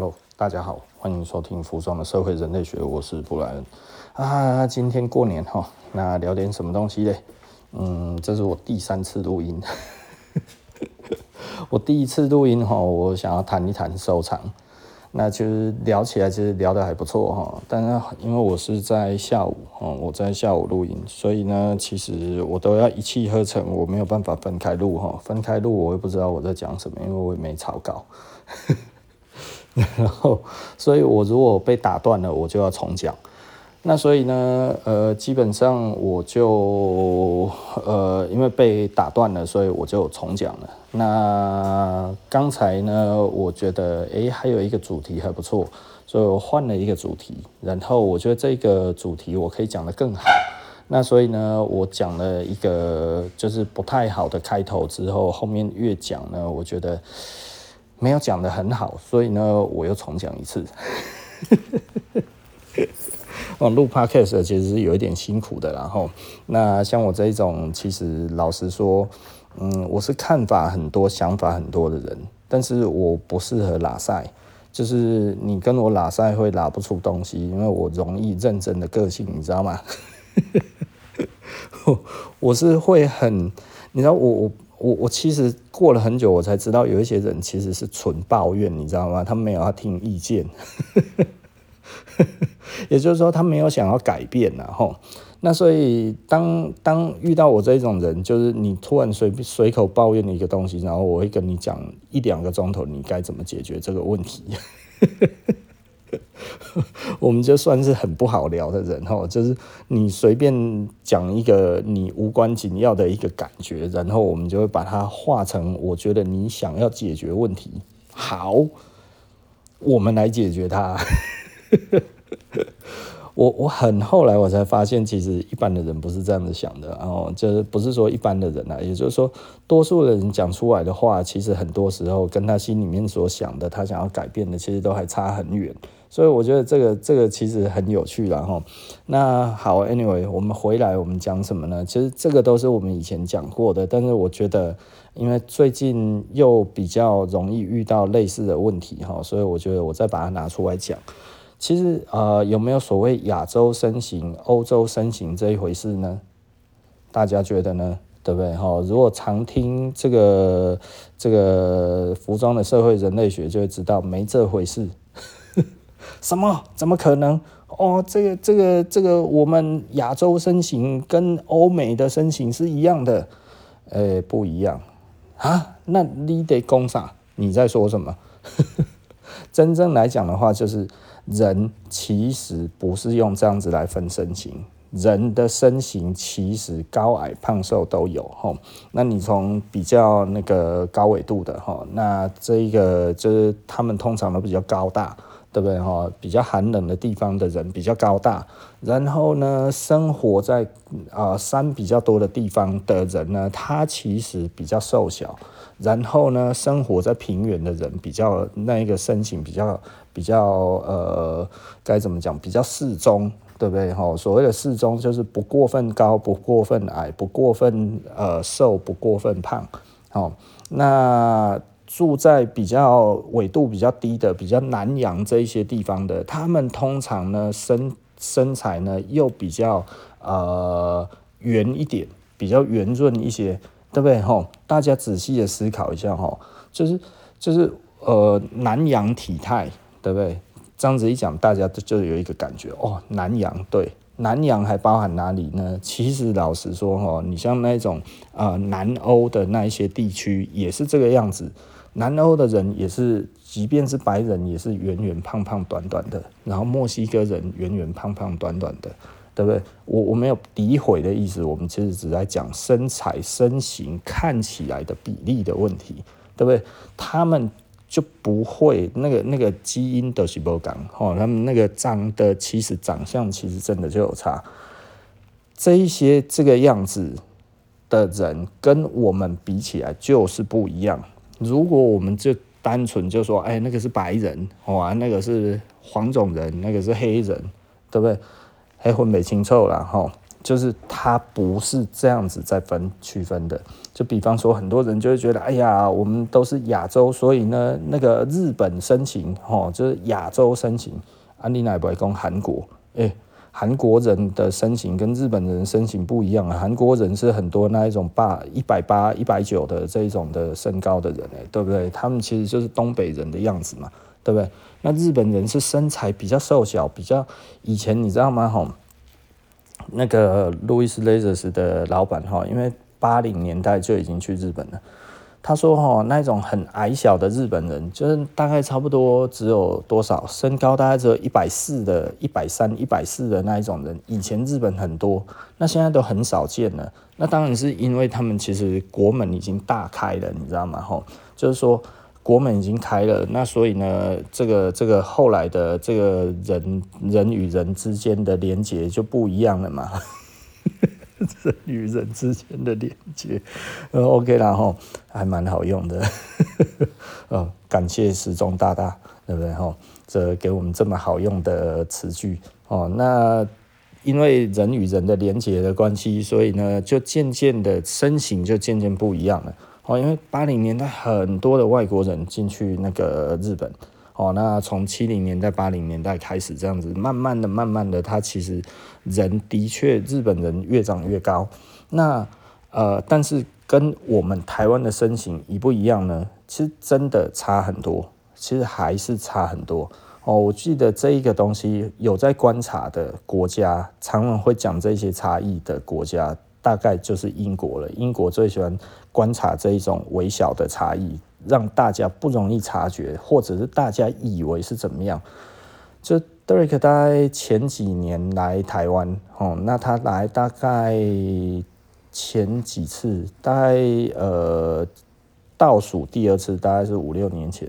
Hello，大家好，欢迎收听服装的社会人类学，我是布莱恩啊。今天过年哈，那聊点什么东西嘞？嗯，这是我第三次录音。我第一次录音哈，我想要谈一谈收藏。那其实聊起来其实聊得还不错哈，但是因为我是在下午哦，我在下午录音，所以呢，其实我都要一气呵成，我没有办法分开录哈，分开录我也不知道我在讲什么，因为我也没草稿。然后，所以我如果被打断了，我就要重讲。那所以呢，呃，基本上我就呃，因为被打断了，所以我就重讲了。那刚才呢，我觉得诶，还有一个主题还不错，所以我换了一个主题。然后我觉得这个主题我可以讲得更好。那所以呢，我讲了一个就是不太好的开头之后，后面越讲呢，我觉得。没有讲得很好，所以呢，我又重讲一次。哦，录 podcast 其实是有一点辛苦的，然后那像我这一种，其实老实说，嗯，我是看法很多、想法很多的人，但是我不适合拉赛，就是你跟我拉赛会拉不出东西，因为我容易认真的个性，你知道吗？我是会很，你知道我我。我我其实过了很久，我才知道有一些人其实是纯抱怨，你知道吗？他没有要听意见，也就是说他没有想要改变然后那所以当当遇到我这种人，就是你突然随随口抱怨的一个东西，然后我会跟你讲一两个钟头，你该怎么解决这个问题。我们就算是很不好聊的人哈，就是你随便讲一个你无关紧要的一个感觉，然后我们就会把它化成我觉得你想要解决问题。好，我们来解决它。我我很后来我才发现，其实一般的人不是这样子想的，然后就是不是说一般的人啊，也就是说，多数的人讲出来的话，其实很多时候跟他心里面所想的，他想要改变的，其实都还差很远。所以我觉得这个这个其实很有趣啦齁。那好，Anyway，我们回来我们讲什么呢？其实这个都是我们以前讲过的，但是我觉得因为最近又比较容易遇到类似的问题哈，所以我觉得我再把它拿出来讲。其实呃，有没有所谓亚洲身形、欧洲身形这一回事呢？大家觉得呢？对不对？哈，如果常听这个这个服装的社会人类学，就会知道没这回事。什么？怎么可能？哦，这个这个这个，我们亚洲身形跟欧美的身形是一样的？诶，不一样啊？那你得讲啥？你在说什么？真正来讲的话，就是。人其实不是用这样子来分身形，人的身形其实高矮胖瘦都有哈。那你从比较那个高纬度的哈，那这一个就是他们通常都比较高大，对不对哈？比较寒冷的地方的人比较高大，然后呢，生活在啊山比较多的地方的人呢，他其实比较瘦小。然后呢，生活在平原的人比较那一个身形比较比较呃，该怎么讲？比较适中，对不对？哈，所谓的适中就是不过分高，不过分矮，不过分呃瘦，不过分胖。哦，那住在比较纬度比较低的、比较南洋这一些地方的，他们通常呢身身材呢又比较呃圆一点，比较圆润一些。对不对？吼，大家仔细的思考一下，吼，就是就是呃，南洋体态，对不对？这样子一讲，大家就有一个感觉哦，南洋对，南洋还包含哪里呢？其实老实说，哈，你像那种呃南欧的那一些地区也是这个样子，南欧的人也是，即便是白人也是圆圆胖胖短短的，然后墨西哥人圆圆胖胖短短的。对不对？我我没有诋毁的意思，我们其实只在讲身材、身形看起来的比例的问题，对不对？他们就不会那个那个基因的细胞感，哦，他们那个长的其实长相其实真的就有差。这一些这个样子的人跟我们比起来就是不一样。如果我们就单纯就说，哎，那个是白人，哇，那个是黄种人，那个是黑人，对不对？还混美清臭了哈，就是他不是这样子在分区分的。就比方说，很多人就会觉得，哎呀，我们都是亚洲，所以呢，那个日本深情，哦，就是亚洲深情。安利乃不会讲韩国，哎、韩国人的身形跟日本人身形不一样啊。韩国人是很多那一种八一百八、一百九的这一种的身高的人，哎，对不对？他们其实就是东北人的样子嘛，对不对？那日本人是身材比较瘦小，比较以前你知道吗？吼，那个路易斯雷泽斯的老板哈，因为八零年代就已经去日本了。他说：“哈，那种很矮小的日本人，就是大概差不多只有多少身高，大概只有一百四的、一百三、一百四的那一种人。以前日本很多，那现在都很少见了。那当然是因为他们其实国门已经大开了，你知道吗？哈，就是说国门已经开了，那所以呢，这个这个后来的这个人人与人之间的连接就不一样了嘛。”人与人之间的连接，呃，OK 然后还蛮好用的，呃，感谢时钟大大，对不对？哈，这给我们这么好用的词句哦。那因为人与人的连接的关系，所以呢，就渐渐的身形就渐渐不一样了。哦，因为八零年代很多的外国人进去那个日本。哦，那从七零年代、八零年代开始这样子，慢慢的、慢慢的，他其实人的确日本人越长越高。那呃，但是跟我们台湾的身形一不一样呢？其实真的差很多，其实还是差很多。哦，我记得这一个东西有在观察的国家，常常会讲这些差异的国家，大概就是英国了。英国最喜欢观察这一种微小的差异。让大家不容易察觉，或者是大家以为是怎么样？就 Derek 大概前几年来台湾，哦，那他来大概前几次，大概呃倒数第二次，大概是五六年前。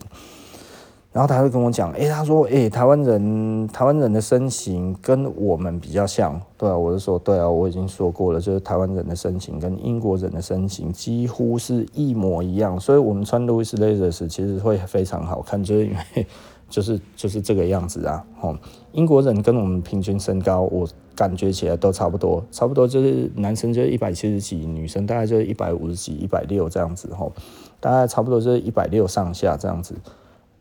然后他就跟我讲，哎、欸，他说，哎、欸，台湾人，台湾人的身形跟我们比较像，对啊，我就说，对啊，我已经说过了，就是台湾人的身形跟英国人的身形几乎是一模一样，所以我们穿 Louis Leathers 其实会非常好看，就是因为 就是就是这个样子啊，哦，英国人跟我们平均身高，我感觉起来都差不多，差不多就是男生就是一百七十几，女生大概就是一百五十几、一百六这样子，吼，大概差不多就是一百六上下这样子。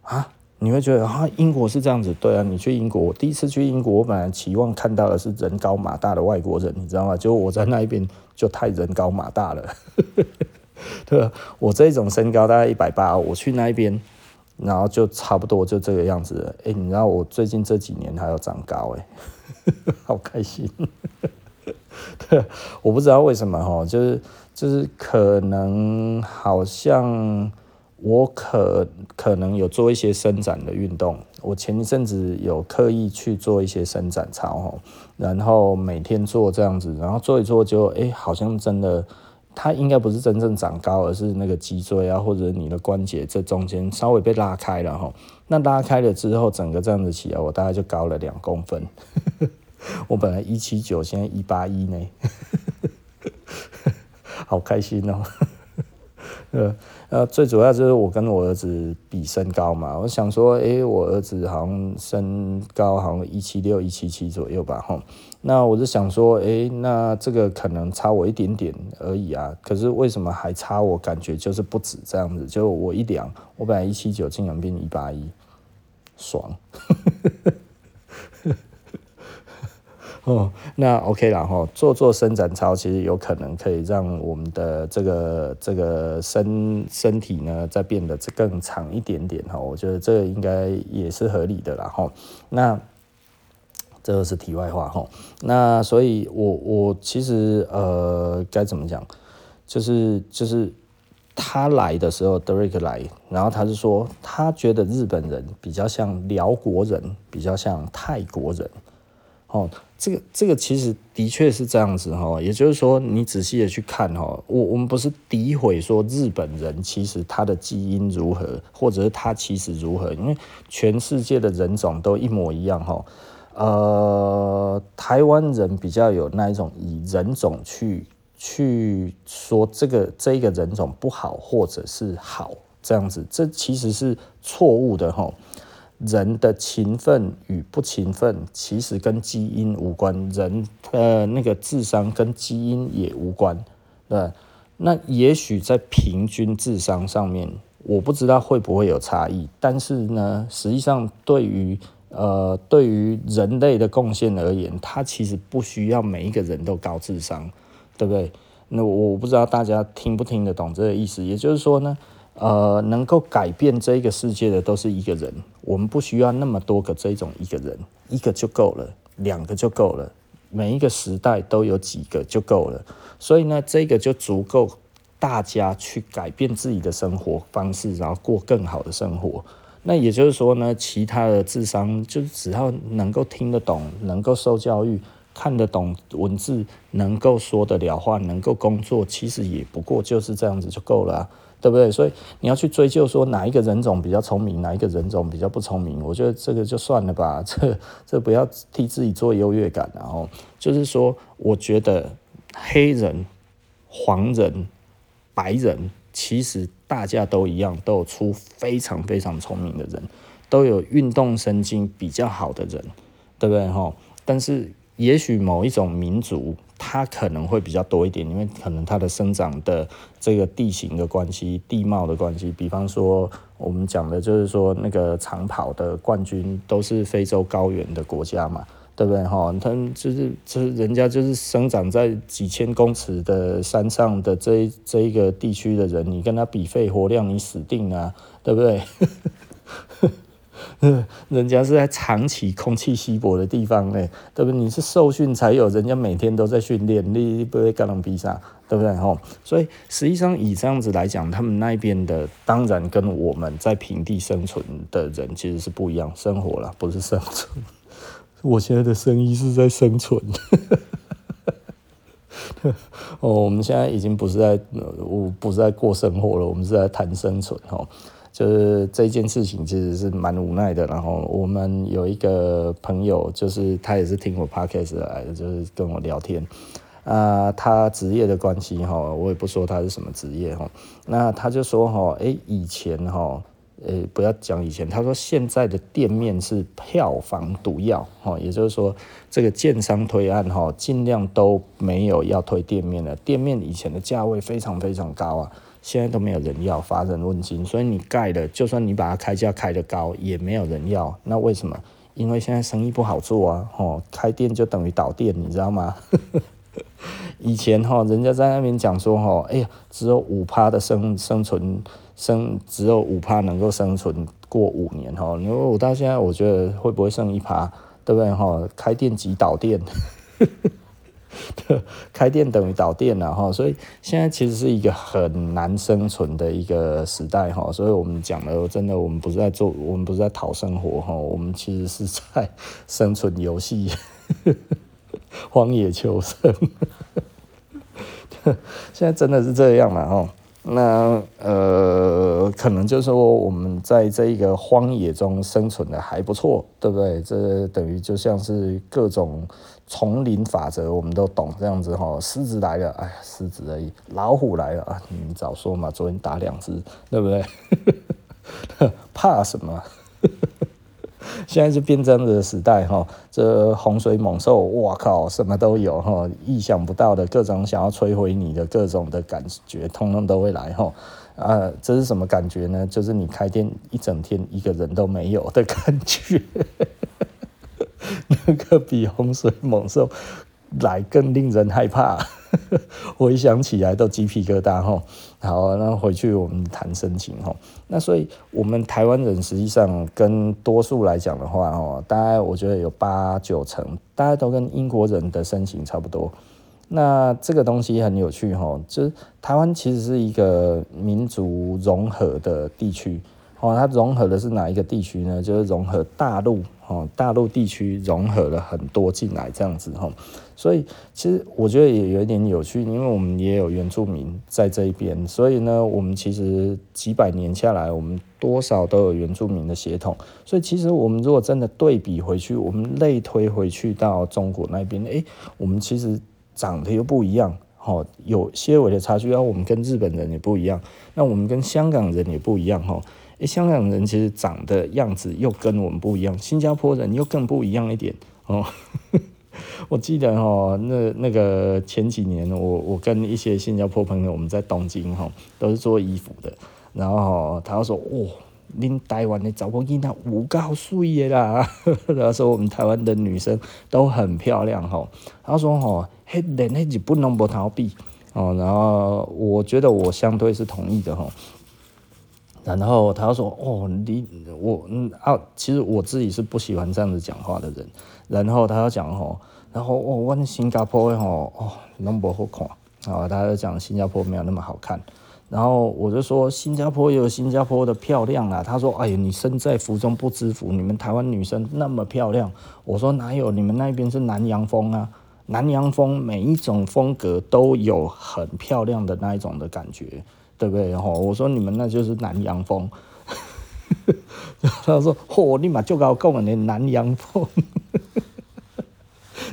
啊。你会觉得啊，英国是这样子，对啊，你去英国，我第一次去英国，我本来期望看到的是人高马大的外国人，你知道吗？就我在那一边就太人高马大了，对啊，我这种身高大概一百八，我去那一边，然后就差不多就这个样子了。哎，你知道我最近这几年还要长高，哎，好开心。对，我不知道为什么哈，就是就是可能好像。我可可能有做一些伸展的运动，我前一阵子有刻意去做一些伸展操，然后每天做这样子，然后做一做就哎、好像真的，它应该不是真正长高，而是那个脊椎啊或者你的关节这中间稍微被拉开了哈，那拉开了之后，整个这样子起来，我大概就高了两公分，我本来一七九，现在一八一呢，好开心哦，呃。呃，最主要就是我跟我儿子比身高嘛，我想说，诶、欸，我儿子好像身高好像一七六、一七七左右吧，吼，那我就想说，诶、欸，那这个可能差我一点点而已啊，可是为什么还差我？感觉就是不止这样子，就我一量，我本来一七九，竟然变一八一，爽。哦，那 OK 了哈，做做伸展操其实有可能可以让我们的这个这个身身体呢再变得更长一点点哈，我觉得这应该也是合理的啦哈。那这个是题外话哈。那所以我我其实呃该怎么讲，就是就是他来的时候，Derek 来，然后他是说他觉得日本人比较像辽国人，比较像泰国人。哦，这个这个其实的确是这样子哈，也就是说，你仔细的去看哈，我我们不是诋毁说日本人其实他的基因如何，或者是他其实如何，因为全世界的人种都一模一样哈。呃，台湾人比较有那一种以人种去去说这个这个人种不好或者是好这样子，这其实是错误的哈。人的勤奋与不勤奋其实跟基因无关，人呃那个智商跟基因也无关，对。那也许在平均智商上面，我不知道会不会有差异，但是呢，实际上对于呃对于人类的贡献而言，它其实不需要每一个人都高智商，对不对？那我不知道大家听不听得懂这个意思，也就是说呢。呃，能够改变这个世界的都是一个人，我们不需要那么多个这种一个人，一个就够了，两个就够了，每一个时代都有几个就够了，所以呢，这个就足够大家去改变自己的生活方式，然后过更好的生活。那也就是说呢，其他的智商就只要能够听得懂，能够受教育，看得懂文字，能够说得了话，能够工作，其实也不过就是这样子就够了。对不对？所以你要去追究说哪一个人种比较聪明，哪一个人种比较不聪明，我觉得这个就算了吧，这这不要替自己做优越感。然后就是说，我觉得黑人、黄人、白人，其实大家都一样，都有出非常非常聪明的人，都有运动神经比较好的人，对不对？哈，但是也许某一种民族。它可能会比较多一点，因为可能它的生长的这个地形的关系、地貌的关系。比方说，我们讲的就是说，那个长跑的冠军都是非洲高原的国家嘛，对不对？哈，他就是就是人家就是生长在几千公尺的山上的这这一个地区的人，你跟他比肺活量，你死定了啊，对不对？人家是在长期空气稀薄的地方呢，对不对？你是受训才有，人家每天都在训练，你不会干那比啥，对不对？吼，所以实际上以这样子来讲，他们那边的当然跟我们在平地生存的人其实是不一样，生活啦，不是生存。我现在的生意是在生存。哦，我们现在已经不是在，我不是在过生活了，我们是在谈生存，吼。就是这件事情其实是蛮无奈的，然后我们有一个朋友，就是他也是听我 podcast 来的，就是跟我聊天啊、他职业的关系哈，我也不说他是什么职业哈，那他就说哈，哎，以前哈，呃，不要讲以前，他说现在的店面是票房毒药哈，也就是说这个建商推案哈，尽量都没有要推店面了，店面以前的价位非常非常高啊。现在都没有人要，乏人问津，所以你盖了，就算你把它开价开得高，也没有人要。那为什么？因为现在生意不好做啊！哦，开店就等于倒店，你知道吗？以前哈，人家在那边讲说哈，哎呀，只有五趴的生生存生，只有五趴能够生存过五年哈。因为我到现在，我觉得会不会剩一趴，对不对哈？开店即倒店。开店等于倒店了哈，所以现在其实是一个很难生存的一个时代哈，所以我们讲了，真的我们不是在做，我们不是在讨生活哈，我们其实是在生存游戏，荒野求生，现在真的是这样了哈。那呃，可能就是说我们在这一个荒野中生存的还不错，对不对？这等于就像是各种。丛林法则我们都懂，这样子哈，狮子来了，哎，狮子而已；老虎来了啊，你早说嘛，昨天打两只，对不对？怕什么？现在是变这样子的时代哈，这洪水猛兽，哇靠，什么都有哈，意想不到的各种想要摧毁你的各种的感觉，通通都会来哈。啊，这是什么感觉呢？就是你开店一整天一个人都没有的感觉。这个比洪水猛兽来更令人害怕，回想起来都鸡皮疙瘩哈。好，那回去我们谈深情哈。那所以，我们台湾人实际上跟多数来讲的话哦，大概我觉得有八九成，大家都跟英国人的身形差不多。那这个东西很有趣哈，就是台湾其实是一个民族融合的地区。哦，它融合的是哪一个地区呢？就是融合大陆，哦，大陆地区融合了很多进来这样子，哈。所以其实我觉得也有一点有趣，因为我们也有原住民在这一边，所以呢，我们其实几百年下来，我们多少都有原住民的血统。所以其实我们如果真的对比回去，我们类推回去到中国那边，诶，我们其实长得又不一样，哈，有些微的差距。然后我们跟日本人也不一样，那我们跟香港人也不一样，哈。诶，香港人其实长的样子又跟我们不一样，新加坡人又更不一样一点哦。我记得哦，那那个前几年，我我跟一些新加坡朋友，我们在东京哈，都是做衣服的，然后他说：“哦，恁台湾的查某囡仔有够水的啦！” 他说我们台湾的女生都很漂亮哈。他说：“哦，迄连迄日本拢无逃避哦。”然后我觉得我相对是同意的哈。然后他说：“哦，你我嗯啊，其实我自己是不喜欢这样子讲话的人。”然后他要讲哦，然后哦，我新加坡的哦，哦，那么好看啊，他就讲新加坡没有那么好看。然后我就说新加坡有新加坡的漂亮啊。他说：“哎呀，你身在福中不知福，你们台湾女生那么漂亮。”我说：“哪有？你们那边是南洋风啊，南洋风每一种风格都有很漂亮的那一种的感觉。”对不对？吼，我说你们那就是南洋风。他说：“嚯，你妈就搞跟我们南洋风。”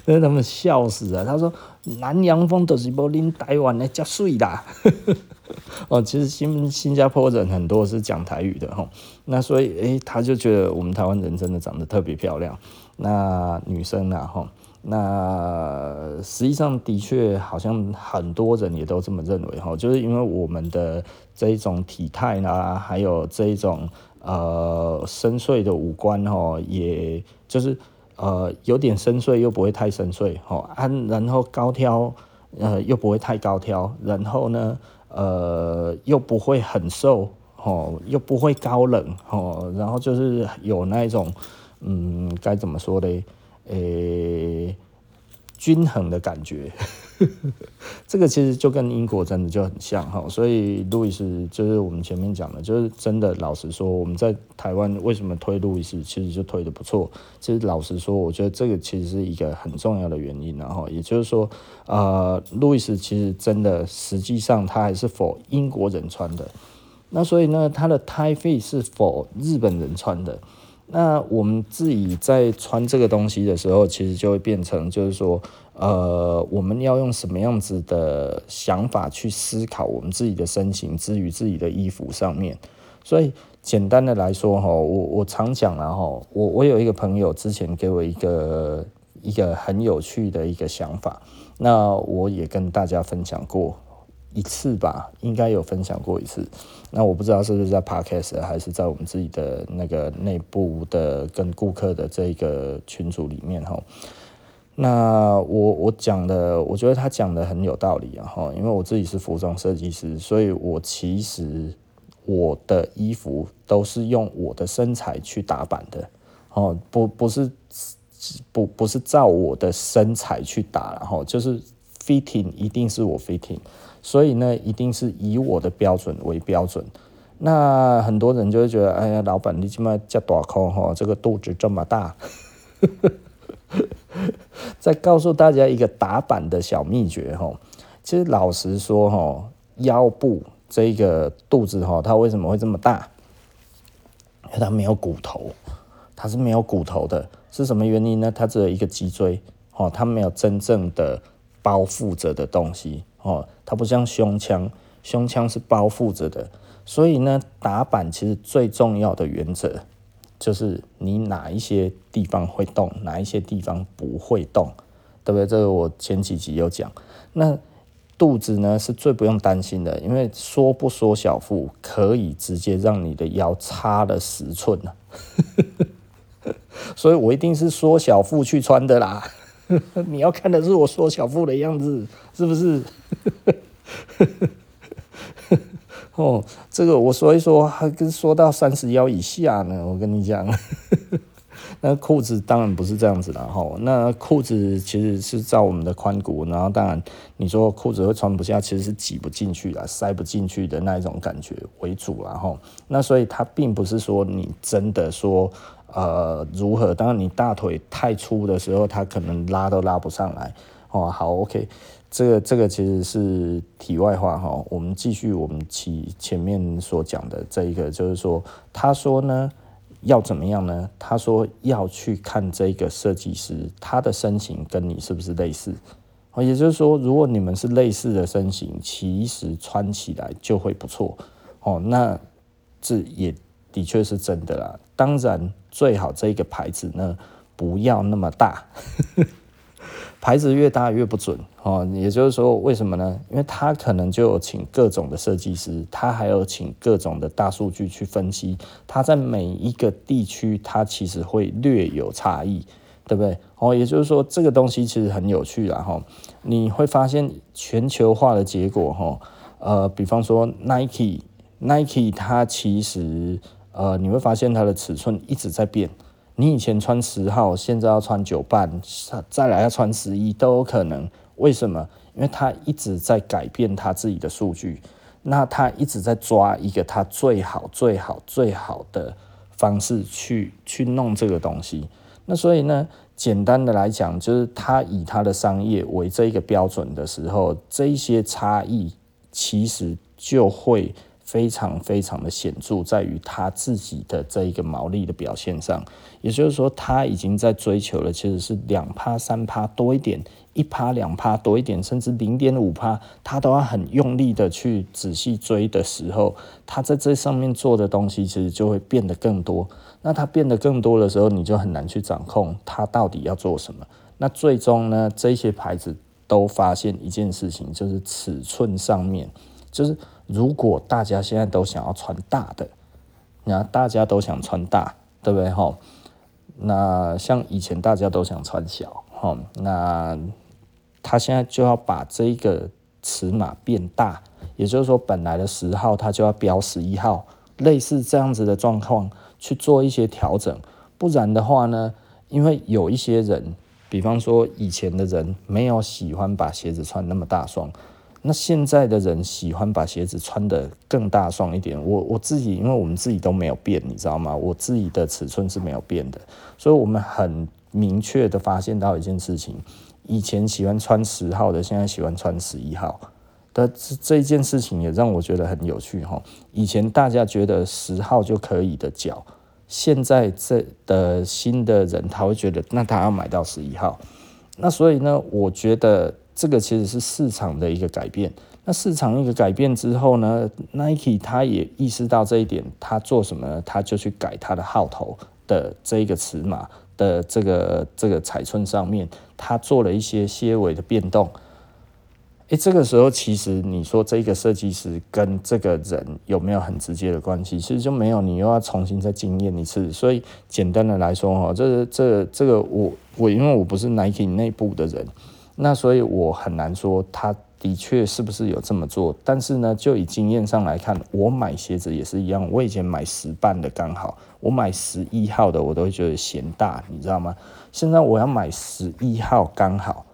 让他们笑死了。他说：“南洋风都是不拎台湾的遮水啦。”哦，其实新新加坡人很多是讲台语的吼，那所以诶，他就觉得我们台湾人真的长得特别漂亮。那女生啊，吼。那实际上的确，好像很多人也都这么认为哈，就是因为我们的这一种体态啦，还有这一种呃深邃的五官哈，也就是呃有点深邃又不会太深邃哈，然后高挑呃又不会太高挑，然后呢呃又不会很瘦哦，又不会高冷哦，然后就是有那一种嗯该怎么说嘞？诶、均衡的感觉，这个其实就跟英国真的就很像哈，所以路易斯就是我们前面讲的，就是真的老实说，我们在台湾为什么推路易斯，其实就推得不错。其实老实说，我觉得这个其实是一个很重要的原因，然后也就是说，呃，路易斯其实真的实际上它还是否英国人穿的，那所以呢，它的泰费是否日本人穿的。那我们自己在穿这个东西的时候，其实就会变成，就是说，呃，我们要用什么样子的想法去思考我们自己的身形之于自己的衣服上面。所以简单的来说，哈，我我常讲了，哈，我我有一个朋友之前给我一个一个很有趣的一个想法，那我也跟大家分享过。一次吧，应该有分享过一次。那我不知道是不是在 Podcast 还是在我们自己的那个内部的跟顾客的这个群组里面哈。那我我讲的，我觉得他讲的很有道理啊哈。因为我自己是服装设计师，所以我其实我的衣服都是用我的身材去打版的哦，不不是不不是照我的身材去打，然后就是 fitting 一定是我 fitting。所以呢，一定是以我的标准为标准。那很多人就会觉得，哎呀，老板你这么叫大口哈，这个肚子这么大。再告诉大家一个打板的小秘诀哈，其实老实说哈，腰部这个肚子哈，它为什么会这么大？因为它没有骨头，它是没有骨头的，是什么原因呢？它只有一个脊椎，哦，它没有真正的包覆着的东西。哦，它不像胸腔，胸腔是包覆着的，所以呢，打板其实最重要的原则就是你哪一些地方会动，哪一些地方不会动，对不对？这个我前几集有讲。那肚子呢是最不用担心的，因为缩不缩小腹可以直接让你的腰差了十寸呢。所以我一定是缩小腹去穿的啦。你要看的是我缩小腹的样子，是不是？哦，这个我说一说，还跟说到三十腰以下呢。我跟你讲，那裤子当然不是这样子了。哈，那裤子其实是照我们的髋骨，然后当然你说裤子会穿不下，其实是挤不进去的，塞不进去的那一种感觉为主。然后，那所以它并不是说你真的说。呃，如何？当然，你大腿太粗的时候，它可能拉都拉不上来。哦，好，OK，这个这个其实是题外话哈。我们继续我们前前面所讲的这一个，就是说，他说呢，要怎么样呢？他说要去看这个设计师，他的身形跟你是不是类似？哦，也就是说，如果你们是类似的身形，其实穿起来就会不错。哦，那这也。的确是真的啦。当然，最好这个牌子呢不要那么大，牌子越大越不准哦。也就是说，为什么呢？因为他可能就有请各种的设计师，他还有请各种的大数据去分析，他在每一个地区，它其实会略有差异。对不对？哦，也就是说，这个东西其实很有趣啦，哈。你会发现全球化的结果，哈，呃，比方说 Nike，Nike 它其实，呃，你会发现它的尺寸一直在变。你以前穿十号，现在要穿九半，再来要穿十一都有可能。为什么？因为它一直在改变它自己的数据，那它一直在抓一个它最好、最好、最好的方式去去弄这个东西。那所以呢，简单的来讲，就是他以他的商业为这一个标准的时候，这一些差异其实就会非常非常的显著，在于他自己的这一个毛利的表现上。也就是说，他已经在追求了，其实是两趴三趴多一点。一趴两趴多一点，甚至零点五趴，他都要很用力的去仔细追的时候，他在这上面做的东西其实就会变得更多。那他变得更多的时候，你就很难去掌控他到底要做什么。那最终呢，这些牌子都发现一件事情，就是尺寸上面，就是如果大家现在都想要穿大的，那大家都想穿大，对不对？哈，那像以前大家都想穿小，哈，那。他现在就要把这个尺码变大，也就是说，本来的十号他就要标十一号，类似这样子的状况去做一些调整。不然的话呢，因为有一些人，比方说以前的人没有喜欢把鞋子穿那么大双，那现在的人喜欢把鞋子穿得更大双一点。我我自己，因为我们自己都没有变，你知道吗？我自己的尺寸是没有变的，所以我们很明确的发现到一件事情。以前喜欢穿十号的，现在喜欢穿十一号的这这一件事情也让我觉得很有趣哈。以前大家觉得十号就可以的脚，现在这的新的人他会觉得，那他要买到十一号。那所以呢，我觉得这个其实是市场的一个改变。那市场一个改变之后呢，Nike 他也意识到这一点，他做什么呢？他就去改他的号头的这一个尺码。的这个这个尺寸上面，他做了一些些微的变动。诶，这个时候其实你说这个设计师跟这个人有没有很直接的关系？其实就没有，你又要重新再经验一次。所以简单的来说哈，这这这个我我因为我不是 Nike 内部的人，那所以我很难说他。的确是不是有这么做？但是呢，就以经验上来看，我买鞋子也是一样。我以前买十半的刚好，我买十一号的我都觉得嫌大，你知道吗？现在我要买十一号刚好，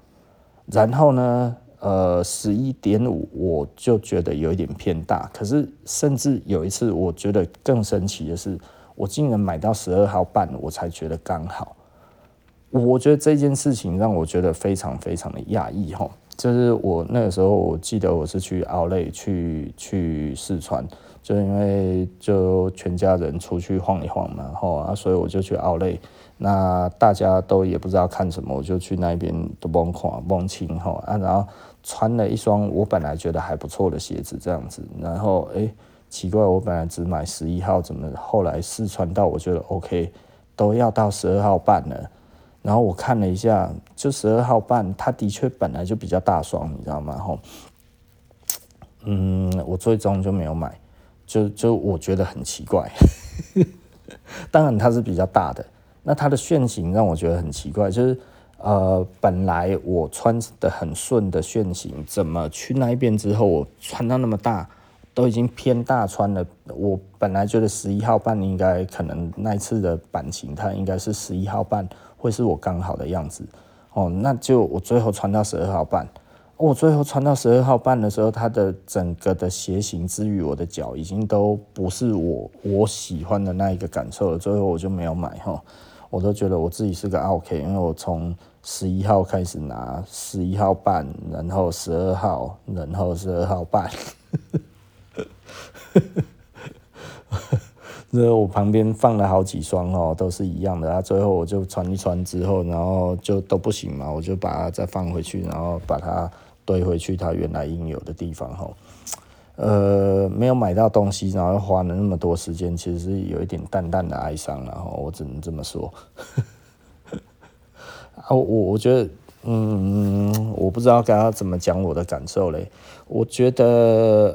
然后呢，呃，十一点五我就觉得有一点偏大。可是甚至有一次，我觉得更神奇的是，我竟然买到十二号半，我才觉得刚好。我觉得这件事情让我觉得非常非常的讶异哈。就是我那个时候，我记得我是去奥莱去去试穿，就因为就全家人出去晃一晃嘛，哈，所以我就去奥莱。那大家都也不知道看什么，我就去那边都蹦看蒙清哈啊，然后穿了一双我本来觉得还不错的鞋子这样子，然后哎、奇怪，我本来只买十一号，怎么后来试穿到我觉得 OK，都要到十二号半了。然后我看了一下，就十二号半，它的确本来就比较大双，你知道吗？吼，嗯，我最终就没有买，就就我觉得很奇怪。当然它是比较大的，那它的楦型让我觉得很奇怪，就是呃，本来我穿的很顺的楦型，怎么去那一边之后，我穿到那么大，都已经偏大穿了。我本来觉得十一号半应该可能那一次的版型，它应该是十一号半。会是我刚好的样子。哦，那就我最后穿到十二号半，我最后穿到十二号半的时候，它的整个的鞋型之于我的脚已经都不是我我喜欢的那一个感受了，最后我就没有买哈，我都觉得我自己是个 OK，因为我从十一号开始拿十一号半，然后十二号，然后十二号半。那我旁边放了好几双哦，都是一样的。啊，最后我就穿一穿之后，然后就都不行嘛，我就把它再放回去，然后把它堆回去它原来应有的地方哈。呃，没有买到东西，然后花了那么多时间，其实是有一点淡淡的哀伤，然后我只能这么说。啊，我我觉得，嗯，我不知道该要怎么讲我的感受嘞。我觉得，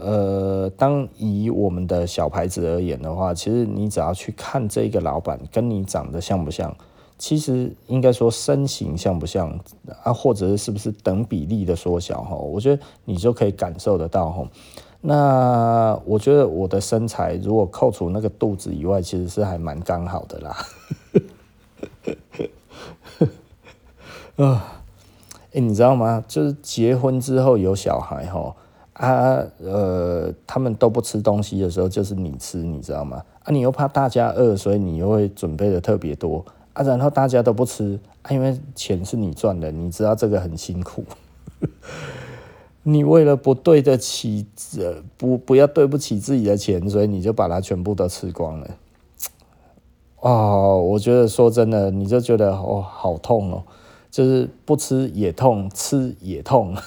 呃，当以我们的小牌子而言的话，其实你只要去看这个老板跟你长得像不像，其实应该说身形像不像啊，或者是不是等比例的缩小哈，我觉得你就可以感受得到哈。那我觉得我的身材如果扣除那个肚子以外，其实是还蛮刚好的啦。啊，哎，你知道吗？就是结婚之后有小孩哈。啊，呃，他们都不吃东西的时候，就是你吃，你知道吗？啊，你又怕大家饿，所以你又会准备的特别多啊。然后大家都不吃啊，因为钱是你赚的，你知道这个很辛苦。你为了不对得起，呃，不不要对不起自己的钱，所以你就把它全部都吃光了。哦，我觉得说真的，你就觉得哦，好痛哦，就是不吃也痛，吃也痛。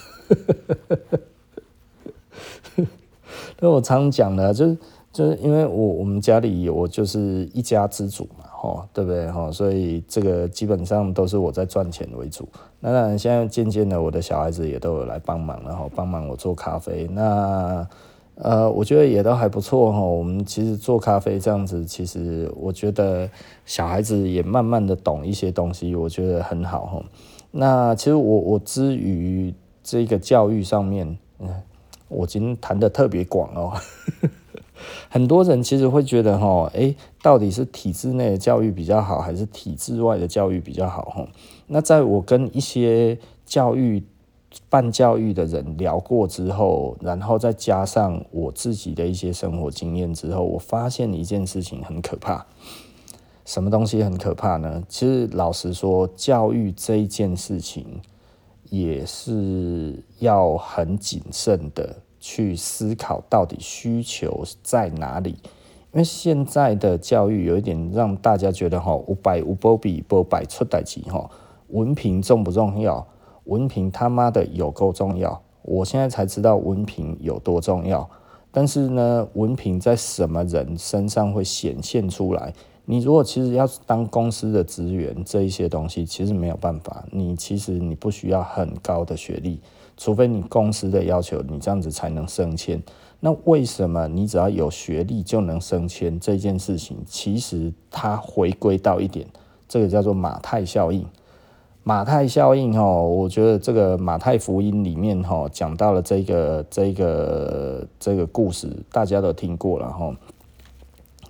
那我常讲的，就是就是因为我我们家里我就是一家之主嘛，吼，对不对？吼，所以这个基本上都是我在赚钱为主。那当然，现在渐渐的，我的小孩子也都有来帮忙，然后帮忙我做咖啡。那呃，我觉得也都还不错哈。我们其实做咖啡这样子，其实我觉得小孩子也慢慢的懂一些东西，我觉得很好哈。那其实我我之于这个教育上面，嗯。我今天谈的特别广哦，很多人其实会觉得哈，诶，到底是体制内的教育比较好，还是体制外的教育比较好？哈，那在我跟一些教育办教育的人聊过之后，然后再加上我自己的一些生活经验之后，我发现一件事情很可怕。什么东西很可怕呢？其实老实说，教育这一件事情。也是要很谨慎的去思考到底需求在哪里，因为现在的教育有一点让大家觉得哈，五百五波比波百出代级哈，文凭重不重要？文凭他妈的有够重要！我现在才知道文凭有多重要，但是呢，文凭在什么人身上会显现出来？你如果其实要当公司的职员，这一些东西其实没有办法。你其实你不需要很高的学历，除非你公司的要求，你这样子才能升迁。那为什么你只要有学历就能升迁这件事情？其实它回归到一点，这个叫做马太效应。马太效应哦，我觉得这个马太福音里面哈讲到了这个这个这个故事，大家都听过了哈，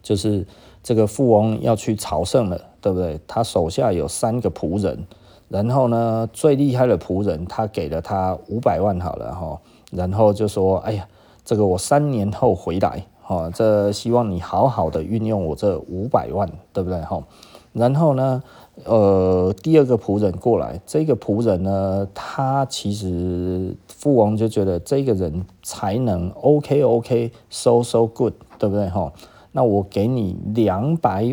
就是。这个富翁要去朝圣了，对不对？他手下有三个仆人，然后呢，最厉害的仆人他给了他五百万好了哈，然后就说：“哎呀，这个我三年后回来，哈，这希望你好好的运用我这五百万，对不对？哈，然后呢，呃，第二个仆人过来，这个仆人呢，他其实富翁就觉得这个人才能 OK OK，so so good，对不对？哈。”那我给你两百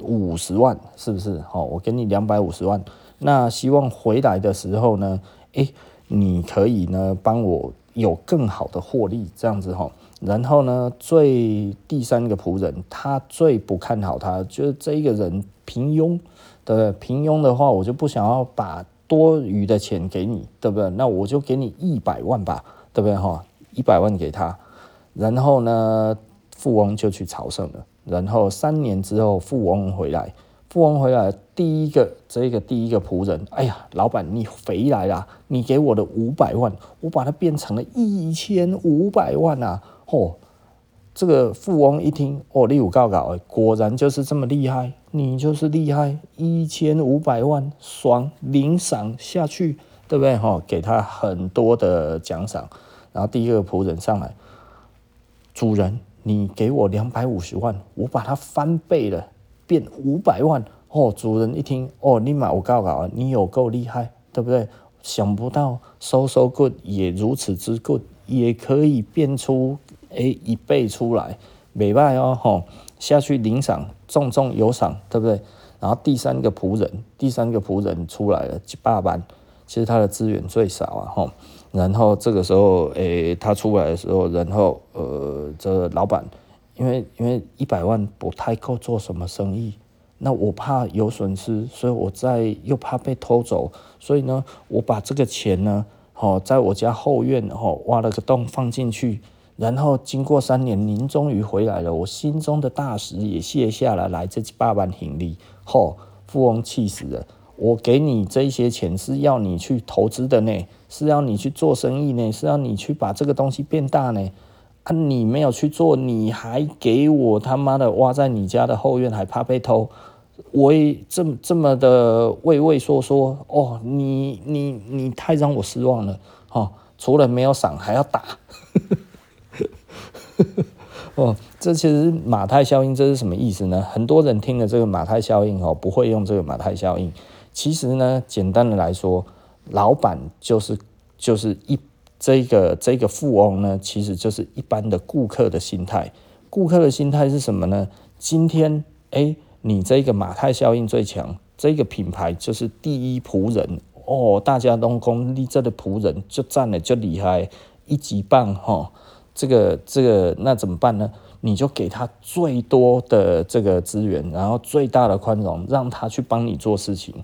五十万，是不是？好，我给你两百五十万。那希望回来的时候呢，诶，你可以呢帮我有更好的获利，这样子哈。然后呢，最第三个仆人，他最不看好他，就是这个人平庸，对不对？平庸的话，我就不想要把多余的钱给你，对不对？那我就给你一百万吧，对不对？哈，一百万给他，然后呢？富翁就去朝圣了，然后三年之后，富翁回来，富翁回来，第一个这个第一个仆人，哎呀，老板你回来啦，你给我的五百万，我把它变成了一千五百万啊！嚯，这个富翁一听，哦，你有搞搞，果然就是这么厉害，你就是厉害，一千五百万，爽，领赏下去，对不对？哈，给他很多的奖赏，然后第一个仆人上来，主人。你给我两百五十万，我把它翻倍了，变五百万。哦，主人一听，哦，立马我告告你，你有够厉害，对不对？想不到，so so good 也如此之 good，也可以变出诶一倍出来，没办哦，吼，下去领赏，重重有赏，对不对？然后第三个仆人，第三个仆人出来了，一百万，其实他的资源最少啊，吼。然后这个时候，诶，他出来的时候，然后呃，这老板，因为因为一百万不太够做什么生意，那我怕有损失，所以我在又怕被偷走，所以呢，我把这个钱呢，哦，在我家后院哦挖了个洞放进去，然后经过三年，您终于回来了，我心中的大石也卸下了，来这八万行李，吼，富翁气死了。我给你这些钱是要你去投资的呢，是要你去做生意呢，是要你去把这个东西变大呢。啊，你没有去做，你还给我他妈的挖在你家的后院，还怕被偷？我也这么这么的畏畏缩缩哦，你你你太让我失望了哦！除了没有赏，还要打。哦，这其实马太效应，这是什么意思呢？很多人听了这个马太效应哦，不会用这个马太效应。其实呢，简单的来说，老板就是就是一这个这个富翁呢，其实就是一般的顾客的心态。顾客的心态是什么呢？今天哎，你这个马太效应最强，这个品牌就是第一仆人哦，大家都讲你这的仆人就赞了，就厉害，一级棒哈、哦。这个这个那怎么办呢？你就给他最多的这个资源，然后最大的宽容，让他去帮你做事情。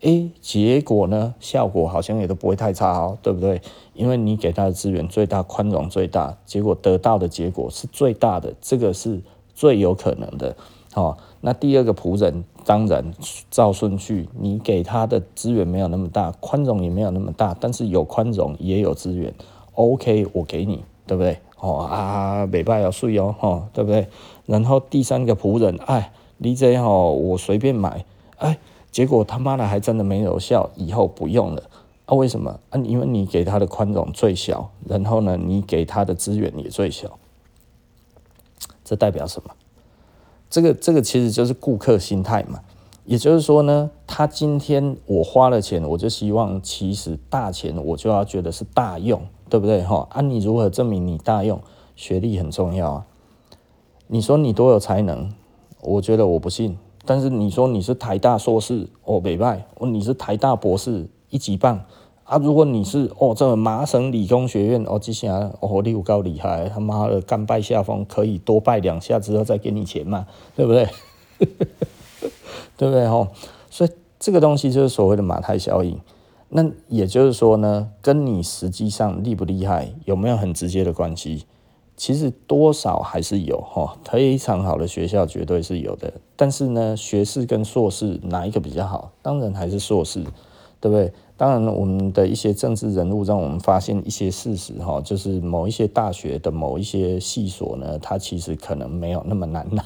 诶，结果呢？效果好像也都不会太差哦，对不对？因为你给他的资源最大，宽容最大，结果得到的结果是最大的，这个是最有可能的。哦，那第二个仆人，当然照顺序，你给他的资源没有那么大，宽容也没有那么大，但是有宽容也有资源，OK，我给你，对不对？哦啊，没办法税哦，哦，对不对？然后第三个仆人，哎，你这样哦，我随便买，哎。结果他妈的还真的没有效，以后不用了啊？为什么啊？因为你给他的宽容最小，然后呢，你给他的资源也最小，这代表什么？这个这个其实就是顾客心态嘛。也就是说呢，他今天我花了钱，我就希望其实大钱我就要觉得是大用，对不对？哈啊，你如何证明你大用？学历很重要啊。你说你多有才能，我觉得我不信。但是你说你是台大硕士哦，北拜哦，你是台大博士一级棒啊！如果你是哦，这个麻省理工学院哦，接下来哦，你有够厉害，他妈的甘拜下风，可以多拜两下之后再给你钱嘛，对不对？对不对哦？所以这个东西就是所谓的马太效应。那也就是说呢，跟你实际上厉不厉害有没有很直接的关系？其实多少还是有哈，非常好的学校绝对是有的。但是呢，学士跟硕士哪一个比较好？当然还是硕士，对不对？当然，我们的一些政治人物让我们发现一些事实哈，就是某一些大学的某一些系所呢，它其实可能没有那么难拿，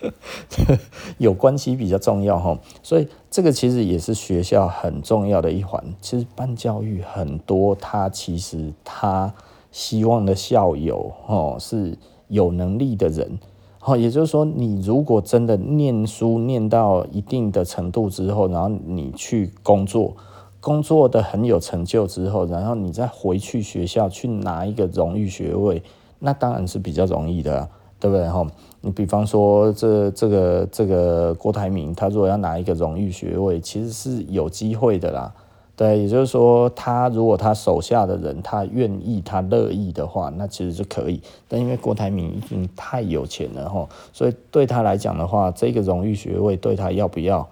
有关系比较重要哈。所以这个其实也是学校很重要的一环。其实办教育很多，他其实他。希望的校友哦，是有能力的人，哦，也就是说，你如果真的念书念到一定的程度之后，然后你去工作，工作的很有成就之后，然后你再回去学校去拿一个荣誉学位，那当然是比较容易的，对不对？哈，你比方说这这个这个郭台铭，他如果要拿一个荣誉学位，其实是有机会的啦。对，也就是说，他如果他手下的人他愿意、他乐意的话，那其实是可以。但因为郭台铭已经太有钱了哈，所以对他来讲的话，这个荣誉学位对他要不要，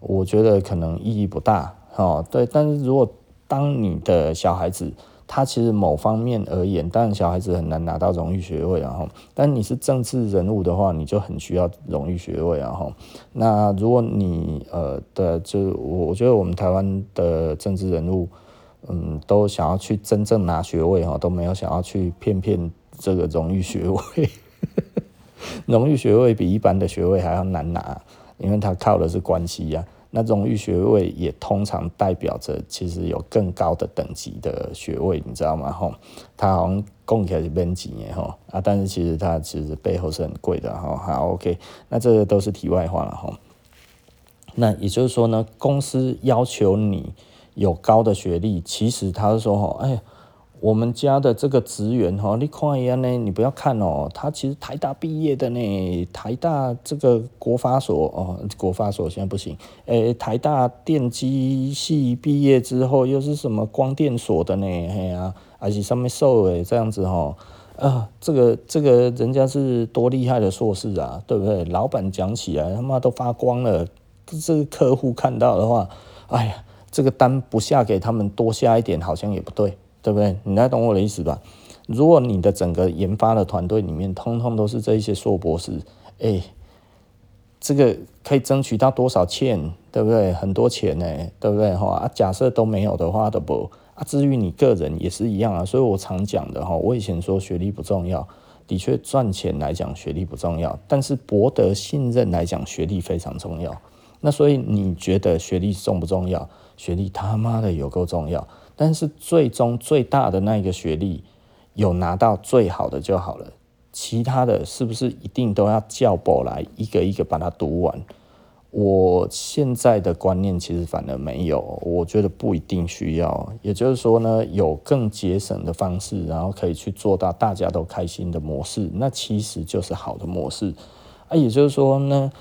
我觉得可能意义不大哈。对，但是如果当你的小孩子，他其实某方面而言，当然小孩子很难拿到荣誉学位，然后，但你是政治人物的话，你就很需要荣誉学位，然后，那如果你呃的，就我我觉得我们台湾的政治人物，嗯，都想要去真正拿学位哈，都没有想要去骗骗这个荣誉学位，荣誉学位比一般的学位还要难拿，因为他靠的是关系呀。那荣誉学位也通常代表着其实有更高的等级的学位，你知道吗？吼，它好像供起来是免钱的吼啊，但是其实它其实背后是很贵的哈。好，OK，那这个都是题外话了吼。那也就是说呢，公司要求你有高的学历，其实他是说吼，哎，我们家的这个职员哈，你看一下呢，你不要看哦，他其实台大毕业的呢，台大这个国发所哦，国发所现在不行，诶，台大电机系毕业之后又是什么光电所的呢？嘿呀，还是上面授诶，这样子哈，啊，这个这个人家是多厉害的硕士啊，对不对？老板讲起来他妈都发光了，这个客户看到的话，哎呀，这个单不下给他们多下一点，好像也不对。对不对？你来懂我的意思吧？如果你的整个研发的团队里面，通通都是这一些硕博士，哎，这个可以争取到多少钱？对不对？很多钱呢，对不对？哈啊，假设都没有的话，都不啊。至于你个人也是一样啊。所以我常讲的哈，我以前说学历不重要，的确赚钱来讲学历不重要，但是博得信任来讲学历非常重要。那所以你觉得学历重不重要？学历他妈的有够重要。但是最终最大的那一个学历有拿到最好的就好了，其他的是不是一定都要叫过来一个一个把它读完？我现在的观念其实反而没有，我觉得不一定需要。也就是说呢，有更节省的方式，然后可以去做到大家都开心的模式，那其实就是好的模式啊。也就是说呢，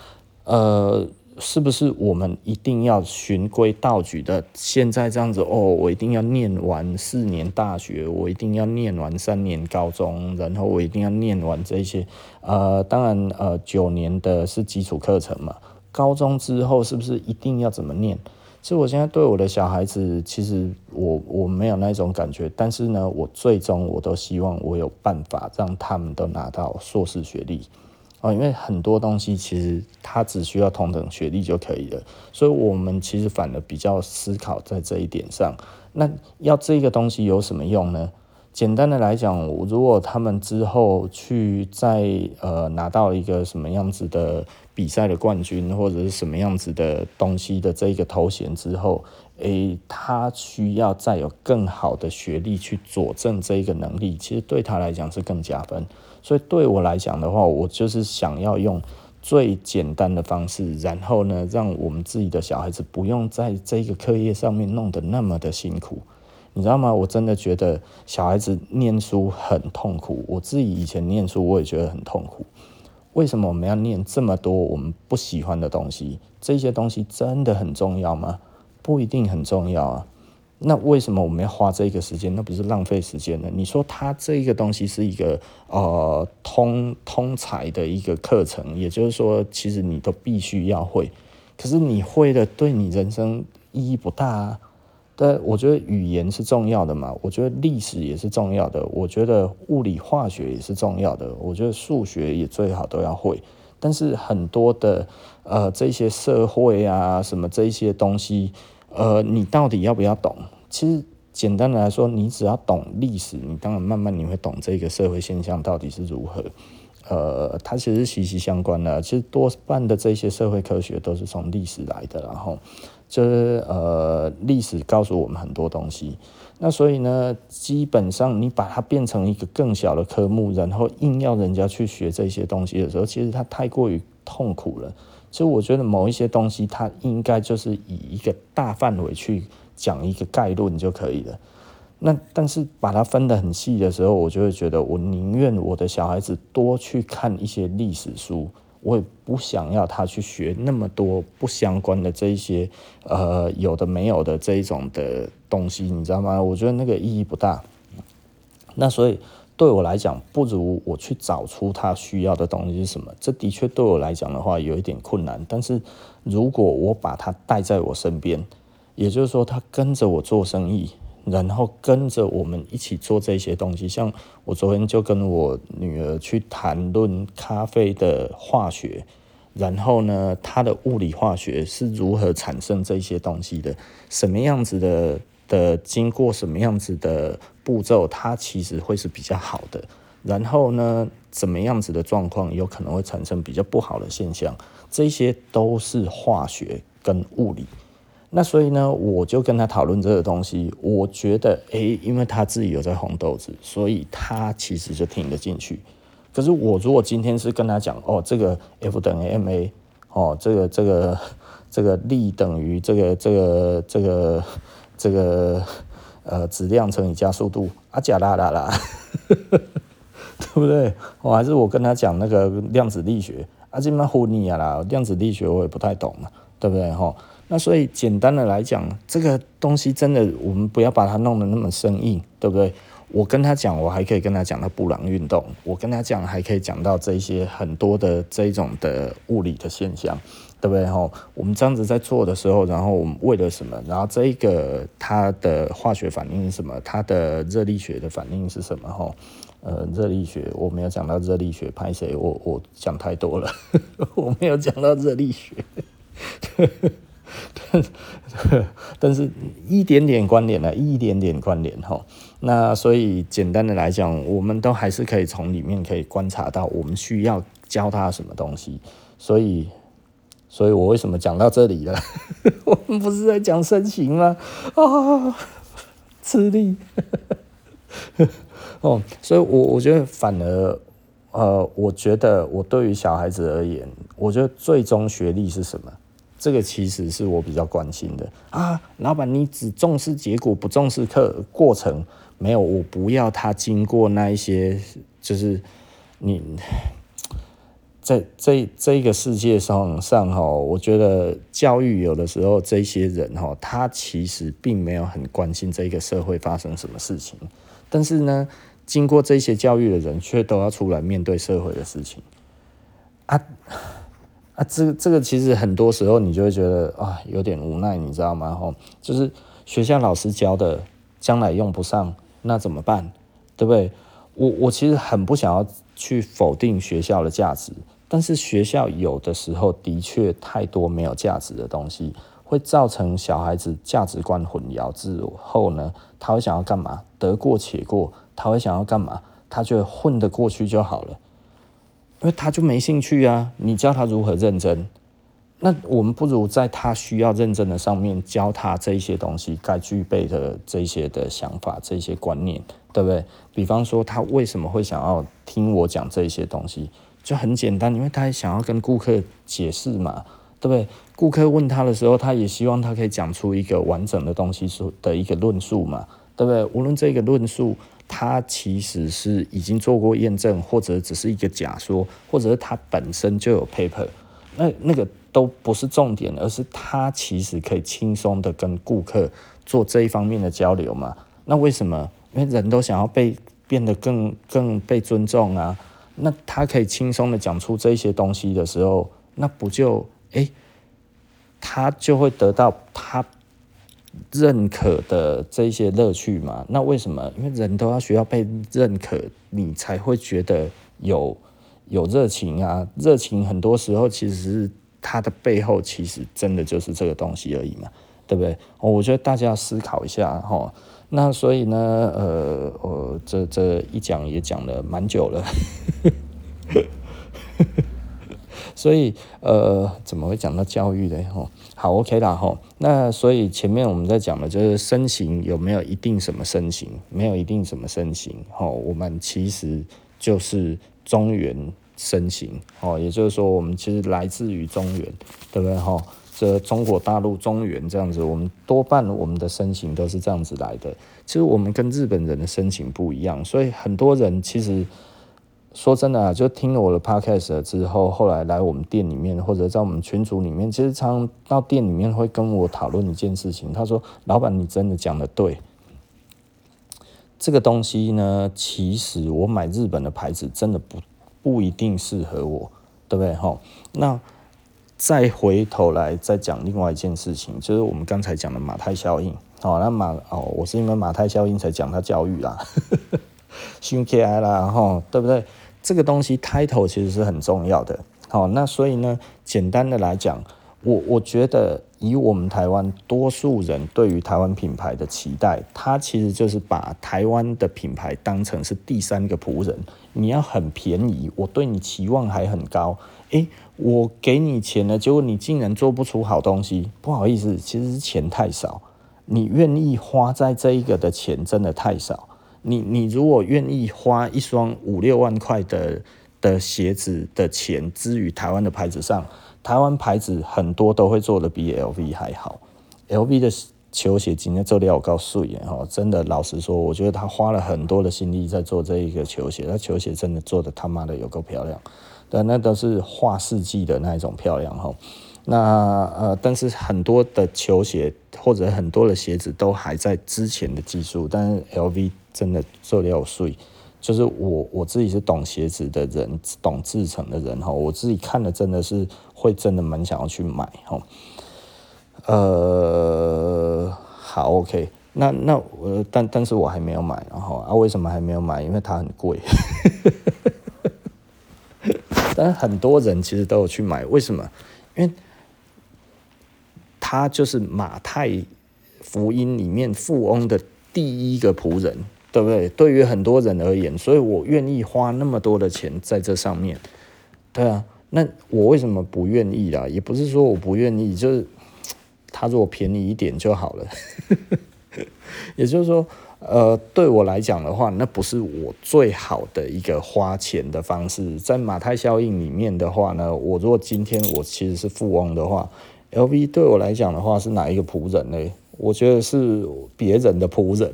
呃。是不是我们一定要循规蹈矩的？现在这样子哦，我一定要念完四年大学，我一定要念完三年高中，然后我一定要念完这些。呃，当然，呃，九年的是基础课程嘛。高中之后是不是一定要怎么念？其实我现在对我的小孩子，其实我我没有那种感觉，但是呢，我最终我都希望我有办法让他们都拿到硕士学历。哦，因为很多东西其实它只需要同等学历就可以了，所以我们其实反而比较思考在这一点上。那要这个东西有什么用呢？简单的来讲，如果他们之后去再呃拿到一个什么样子的比赛的冠军，或者是什么样子的东西的这个头衔之后，诶，他需要再有更好的学历去佐证这个能力，其实对他来讲是更加分。所以对我来讲的话，我就是想要用最简单的方式，然后呢，让我们自己的小孩子不用在这个课业上面弄得那么的辛苦，你知道吗？我真的觉得小孩子念书很痛苦，我自己以前念书我也觉得很痛苦。为什么我们要念这么多我们不喜欢的东西？这些东西真的很重要吗？不一定很重要啊。那为什么我们要花这个时间？那不是浪费时间呢？你说它这个东西是一个呃通通才的一个课程，也就是说，其实你都必须要会。可是你会的，对你人生意义不大啊。但我觉得语言是重要的嘛，我觉得历史也是重要的，我觉得物理化学也是重要的，我觉得数学也最好都要会。但是很多的呃这些社会啊什么这些东西。呃，你到底要不要懂？其实简单的来说，你只要懂历史，你当然慢慢你会懂这个社会现象到底是如何。呃，它其实息息相关的。其实多半的这些社会科学都是从历史来的，然后就是呃，历史告诉我们很多东西。那所以呢，基本上你把它变成一个更小的科目，然后硬要人家去学这些东西的时候，其实它太过于痛苦了。所以我觉得某一些东西，它应该就是以一个大范围去讲一个概论就可以了。那但是把它分得很细的时候，我就会觉得，我宁愿我的小孩子多去看一些历史书，我也不想要他去学那么多不相关的这一些呃有的没有的这一种的东西，你知道吗？我觉得那个意义不大。那所以。对我来讲，不如我去找出他需要的东西是什么。这的确对我来讲的话有一点困难。但是如果我把他带在我身边，也就是说他跟着我做生意，然后跟着我们一起做这些东西。像我昨天就跟我女儿去谈论咖啡的化学，然后呢，它的物理化学是如何产生这些东西的，什么样子的。的经过什么样子的步骤，它其实会是比较好的。然后呢，怎么样子的状况有可能会产生比较不好的现象，这些都是化学跟物理。那所以呢，我就跟他讨论这个东西。我觉得，诶、因为他自己有在烘豆子，所以他其实就听得进去。可是我如果今天是跟他讲，哦，这个 F 等于 ma，哦，这个这个这个力等于这个这个这个。这个 呃质量乘以加速度啊，假啦啦啦，对不对？我还是我跟他讲那个量子力学啊，这么唬你啊啦，量子力学我也不太懂嘛，对不对哈？那所以简单的来讲，这个东西真的我们不要把它弄得那么生硬，对不对？我跟他讲，我还可以跟他讲到布朗运动，我跟他讲还可以讲到这些很多的这一种的物理的现象，对不对？吼，我们这样子在做的时候，然后我们为了什么？然后这一个它的化学反应是什么？它的热力学的反应是什么？吼，呃，热力学我没有讲到热力学，拍谁？我我讲太多了，我没有讲到热力学。但 但是一点点关联了，一点点关联哈。那所以简单的来讲，我们都还是可以从里面可以观察到我们需要教他什么东西。所以，所以我为什么讲到这里了？我们不是在讲身形吗？啊，吃力。哦，所以我我觉得反而，呃，我觉得我对于小孩子而言，我觉得最终学历是什么？这个其实是我比较关心的啊，老板，你只重视结果，不重视课过程，没有，我不要他经过那一些，就是你在这这个世界上上哈，我觉得教育有的时候这些人哈，他其实并没有很关心这个社会发生什么事情，但是呢，经过这些教育的人却都要出来面对社会的事情啊。啊，这这个其实很多时候你就会觉得啊，有点无奈，你知道吗？吼，就是学校老师教的，将来用不上，那怎么办？对不对？我我其实很不想要去否定学校的价值，但是学校有的时候的确太多没有价值的东西，会造成小孩子价值观混淆之后呢，他会想要干嘛？得过且过，他会想要干嘛？他就混得过去就好了。因为他就没兴趣啊，你教他如何认真，那我们不如在他需要认真的上面教他这些东西该具备的这些的想法、这些观念，对不对？比方说他为什么会想要听我讲这些东西，就很简单，因为他想要跟顾客解释嘛，对不对？顾客问他的时候，他也希望他可以讲出一个完整的东西说的一个论述嘛，对不对？无论这个论述。他其实是已经做过验证，或者只是一个假说，或者是他本身就有 paper，那那个都不是重点，而是他其实可以轻松的跟顾客做这一方面的交流嘛。那为什么？因为人都想要被变得更更被尊重啊。那他可以轻松的讲出这些东西的时候，那不就哎，他就会得到他。认可的这些乐趣嘛，那为什么？因为人都要需要被认可，你才会觉得有有热情啊。热情很多时候其实是它的背后，其实真的就是这个东西而已嘛，对不对？我觉得大家要思考一下哈。那所以呢，呃，我这这一讲也讲了蛮久了。所以，呃，怎么会讲到教育的？吼，好，OK 啦，吼。那所以前面我们在讲的，就是身形有没有一定什么身形？没有一定什么身形，吼。我们其实就是中原身形，哦，也就是说，我们其实来自于中原，对不对？吼，这中国大陆中原这样子，我们多半我们的身形都是这样子来的。其实我们跟日本人的身形不一样，所以很多人其实。说真的啊，就听了我的 podcast 之后，后来来我们店里面，或者在我们群组里面，其实常到店里面会跟我讨论一件事情。他说：“老板，你真的讲的对。这个东西呢，其实我买日本的牌子真的不不一定适合我，对不对？哈，那再回头来再讲另外一件事情，就是我们刚才讲的马太效应。哦，那马哦，我是因为马太效应才讲他教育啦，新 KI 啦，哈，对不对？”这个东西 title 其实是很重要的，好，那所以呢，简单的来讲，我我觉得以我们台湾多数人对于台湾品牌的期待，它其实就是把台湾的品牌当成是第三个仆人，你要很便宜，我对你期望还很高，诶，我给你钱了，结果你竟然做不出好东西，不好意思，其实是钱太少，你愿意花在这一个的钱真的太少。你你如果愿意花一双五六万块的的鞋子的钱，置于台湾的牌子上，台湾牌子很多都会做的比 LV 还好，LV 的球鞋今天做的够水哈，真的老实说，我觉得他花了很多的心力在做这一个球鞋，他球鞋真的做的他妈的有够漂亮，对，那都是画世纪的那一种漂亮哈。那呃，但是很多的球鞋或者很多的鞋子都还在之前的技术，但是 LV 真的做的有水，就是我我自己是懂鞋子的人，懂制成的人哈，我自己看了真的是会真的蛮想要去买哈。呃，好，OK，那那我但但是我还没有买，然后啊，为什么还没有买？因为它很贵。但很多人其实都有去买，为什么？因为他就是马太福音里面富翁的第一个仆人，对不对？对于很多人而言，所以我愿意花那么多的钱在这上面。对啊，那我为什么不愿意啦？也不是说我不愿意，就是。他如果便宜一点就好了，也就是说，呃，对我来讲的话，那不是我最好的一个花钱的方式。在马太效应里面的话呢，我如果今天我其实是富翁的话，LV 对我来讲的话是哪一个仆人呢？我觉得是别人的仆人。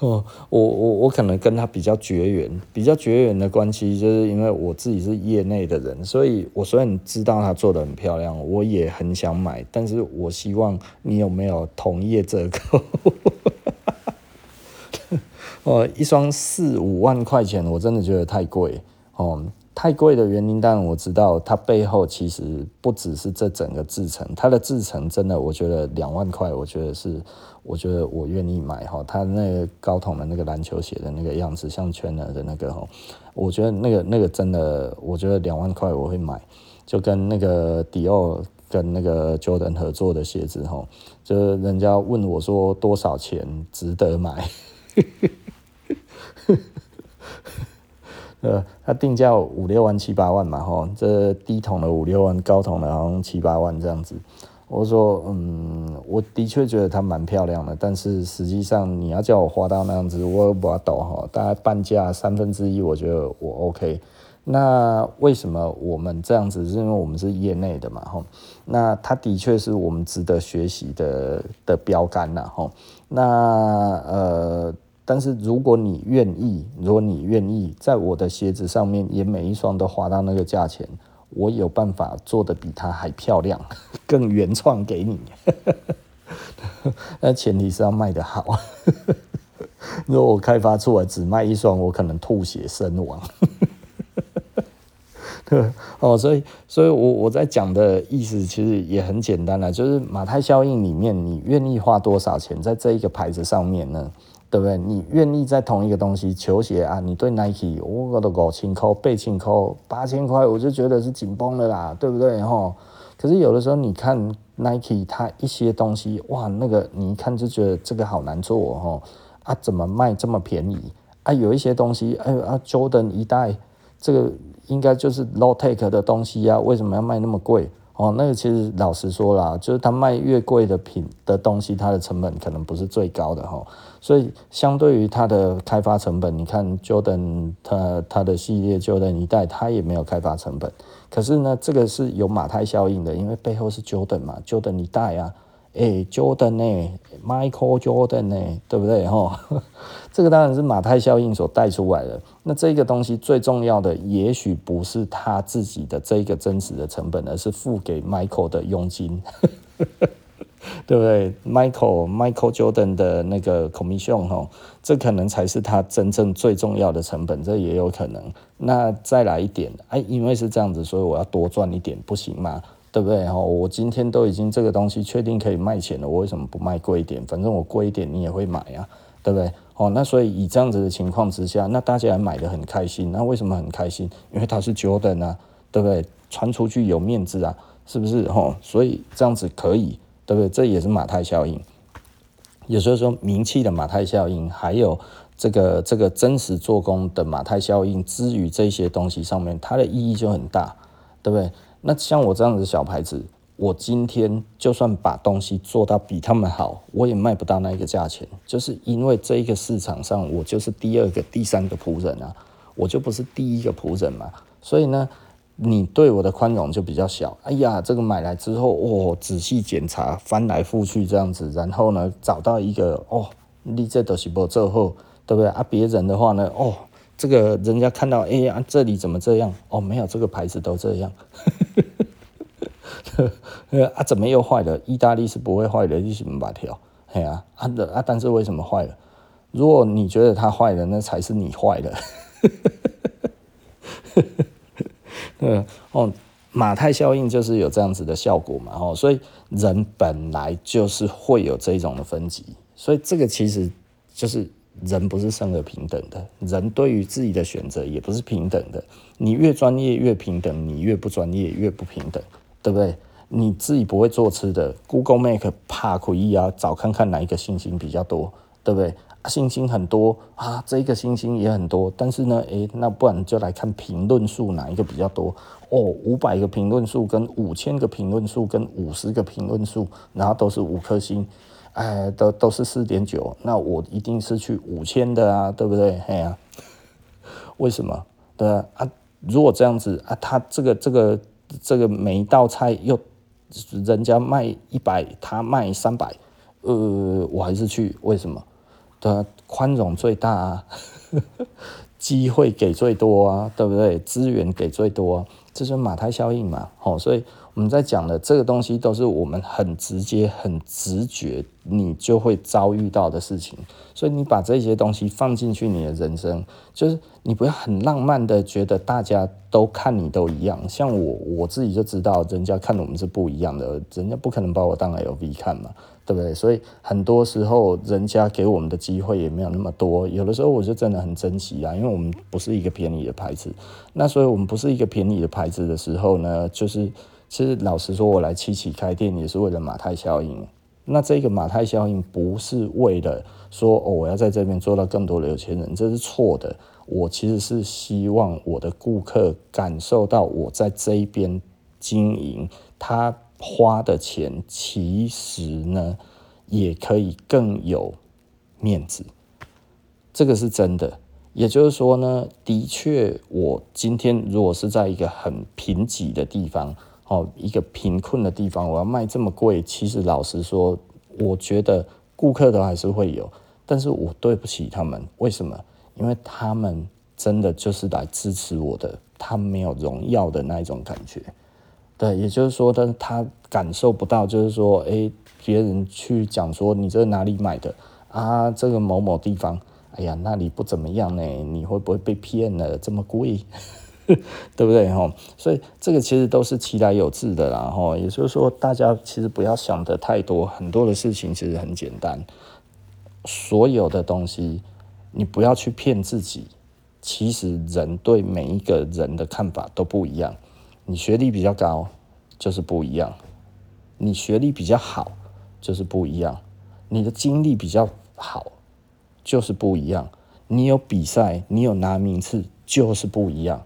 哦，我我我可能跟他比较绝缘，比较绝缘的关系，就是因为我自己是业内的人，所以我虽然知道他做得很漂亮，我也很想买，但是我希望你有没有同业折扣？哦，一双四五万块钱，我真的觉得太贵哦。太贵的原因，当然我知道，它背后其实不只是这整个制成，它的制成真的，我觉得两万块，我觉得是，我觉得我愿意买哈。它那个高筒的那个篮球鞋的那个样子，像圈的那个哈，我觉得那个那个真的，我觉得两万块我会买，就跟那个迪奥跟那个 Jordan 合作的鞋子哈，就是人家问我说多少钱值得买。呃，它定价五六万七八万嘛，吼，这低筒的五六万，高筒的好像七八万这样子。我说，嗯，我的确觉得它蛮漂亮的，但是实际上你要叫我花到那样子，我不要抖哈，大概半价三分之一，我觉得我 OK。那为什么我们这样子？是因为我们是业内的嘛，吼。那它的确是我们值得学习的的标杆呐，吼。那呃。但是如果你愿意，如果你愿意在我的鞋子上面也每一双都花到那个价钱，我有办法做得比它还漂亮，更原创给你。那前提是要卖得好。如果我开发出来只卖一双，我可能吐血身亡。对哦，所以，所以我我在讲的意思其实也很简单了，就是马太效应里面，你愿意花多少钱在这一个牌子上面呢？对不对？你愿意在同一个东西，球鞋啊，你对 Nike，我都五千块、八千块、八千块，我就觉得是紧绷的啦，对不对？哈，可是有的时候你看 Nike，它一些东西，哇，那个你一看就觉得这个好难做哦，啊，怎么卖这么便宜？啊，有一些东西，哎啊，Jordan 一代，这个应该就是 low tech 的东西啊，为什么要卖那么贵？哦，那个其实老实说啦，就是它卖越贵的品的东西，它的成本可能不是最高的哈。所以相对于它的开发成本，你看 Jordan 它它的系列 Jordan 一代，它也没有开发成本。可是呢，这个是有马太效应的，因为背后是 Jordan 嘛，Jordan 一代啊。诶、Jordan 呢、欸、，Michael Jordan 呢、对不对？哈，这个当然是马太效应所带出来的。那这个东西最重要的，也许不是他自己的这个真实的成本，而是付给 Michael 的佣金，对不对？Michael Michael Jordan 的那个 commission 哈，这可能才是他真正最重要的成本，这也有可能。那再来一点，哎，因为是这样子，所以我要多赚一点，不行吗？对不对？我今天都已经这个东西确定可以卖钱了，我为什么不卖贵一点？反正我贵一点你也会买啊，对不对？哦，那所以以这样子的情况之下，那大家还买得很开心。那为什么很开心？因为它是 Jordan 啊，对不对？传出去有面子啊，是不是？哦，所以这样子可以，对不对？这也是马太效应。有时候说名气的马太效应，还有这个这个真实做工的马太效应，之于这些东西上面，它的意义就很大，对不对？那像我这样子的小牌子，我今天就算把东西做到比他们好，我也卖不到那个价钱，就是因为这一个市场上，我就是第二个、第三个仆人啊，我就不是第一个仆人嘛。所以呢，你对我的宽容就比较小。哎呀，这个买来之后，哦，仔细检查，翻来覆去这样子，然后呢，找到一个哦，你这都是不做后，对不对啊？别人的话呢，哦，这个人家看到，哎呀，这里怎么这样？哦，没有，这个牌子都这样。啊，怎么又坏了？意大利是不会坏的，你什么把条？哎呀，啊的啊，但是为什么坏了？如果你觉得它坏了，那才是你坏了。嗯哦，马太效应就是有这样子的效果嘛，哦，所以人本来就是会有这种的分级，所以这个其实就是人不是生而平等的，人对于自己的选择也不是平等的。你越专业越平等，你越不专业越不平等，对不对？你自己不会做吃的，Google Map 怕可以啊，找看看哪一个星星比较多，对不对？星星很多啊，这个星星也很多，但是呢，诶，那不然就来看评论数哪一个比较多哦？五百个评论数跟五千个评论数跟五十个评论数，然后都是五颗星，哎，都都是四点九，那我一定是去五千的啊，对不对？哎呀，为什么？对啊，啊，如果这样子啊，他这个这个这个每一道菜又人家卖一百，他卖三百，呃，我还是去，为什么？的宽容最大啊，机会给最多啊，对不对？资源给最多，这是马太效应嘛。哦，所以我们在讲的这个东西，都是我们很直接、很直觉，你就会遭遇到的事情。所以你把这些东西放进去，你的人生就是你不要很浪漫的觉得大家都看你都一样。像我，我自己就知道，人家看我们是不一样的，人家不可能把我当 LV 看嘛。对不对？所以很多时候，人家给我们的机会也没有那么多。有的时候，我就真的很珍惜啊，因为我们不是一个便宜的牌子。那所以我们不是一个便宜的牌子的时候呢，就是其实老实说，我来七七开店也是为了马太效应。那这个马太效应不是为了说哦，我要在这边做到更多的有钱人，这是错的。我其实是希望我的顾客感受到我在这一边经营他。花的钱其实呢，也可以更有面子，这个是真的。也就是说呢，的确，我今天如果是在一个很贫瘠的地方，哦，一个贫困的地方，我要卖这么贵，其实老实说，我觉得顾客都还是会有，但是我对不起他们，为什么？因为他们真的就是来支持我的，他没有荣耀的那一种感觉。对，也就是说，他他感受不到，就是说，哎，别人去讲说你这哪里买的啊？这个某某地方，哎呀，那里不怎么样呢？你会不会被骗了？这么贵，对不对？哈，所以这个其实都是其来有自的啦。哈，也就是说，大家其实不要想得太多，很多的事情其实很简单。所有的东西，你不要去骗自己。其实人对每一个人的看法都不一样。你学历比较高，就是不一样；你学历比较好，就是不一样；你的经历比较好，就是不一样；你有比赛，你有拿名次，就是不一样。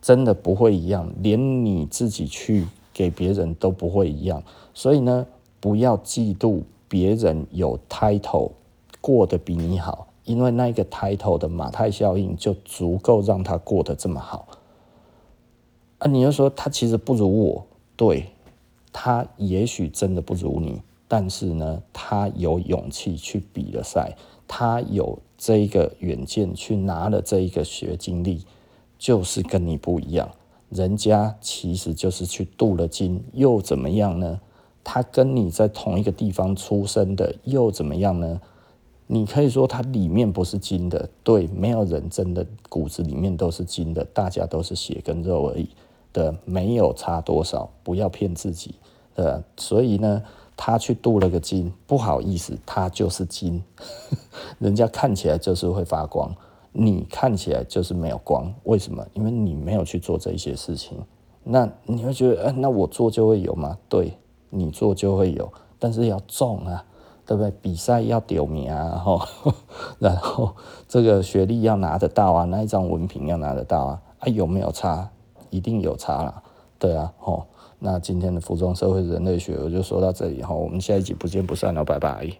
真的不会一样，连你自己去给别人都不会一样。所以呢，不要嫉妒别人有 title 过得比你好，因为那个 title 的马太效应就足够让他过得这么好。啊，你又说他其实不如我，对，他也许真的不如你，但是呢，他有勇气去比了赛，他有这一个远见去拿了这一个学经历，就是跟你不一样。人家其实就是去镀了金，又怎么样呢？他跟你在同一个地方出生的，又怎么样呢？你可以说他里面不是金的，对，没有人真的骨子里面都是金的，大家都是血跟肉而已。的没有差多少，不要骗自己，呃，所以呢，他去镀了个金，不好意思，他就是金，人家看起来就是会发光，你看起来就是没有光，为什么？因为你没有去做这些事情。那你会觉得，呃，那我做就会有吗？对，你做就会有，但是要中啊，对不对？比赛要丢名啊，然后，然后这个学历要拿得到啊，那一张文凭要拿得到啊，啊，有没有差？一定有差了，对啊，吼，那今天的服装社会人类学我就说到这里哈，我们下一集不见不散了，拜拜。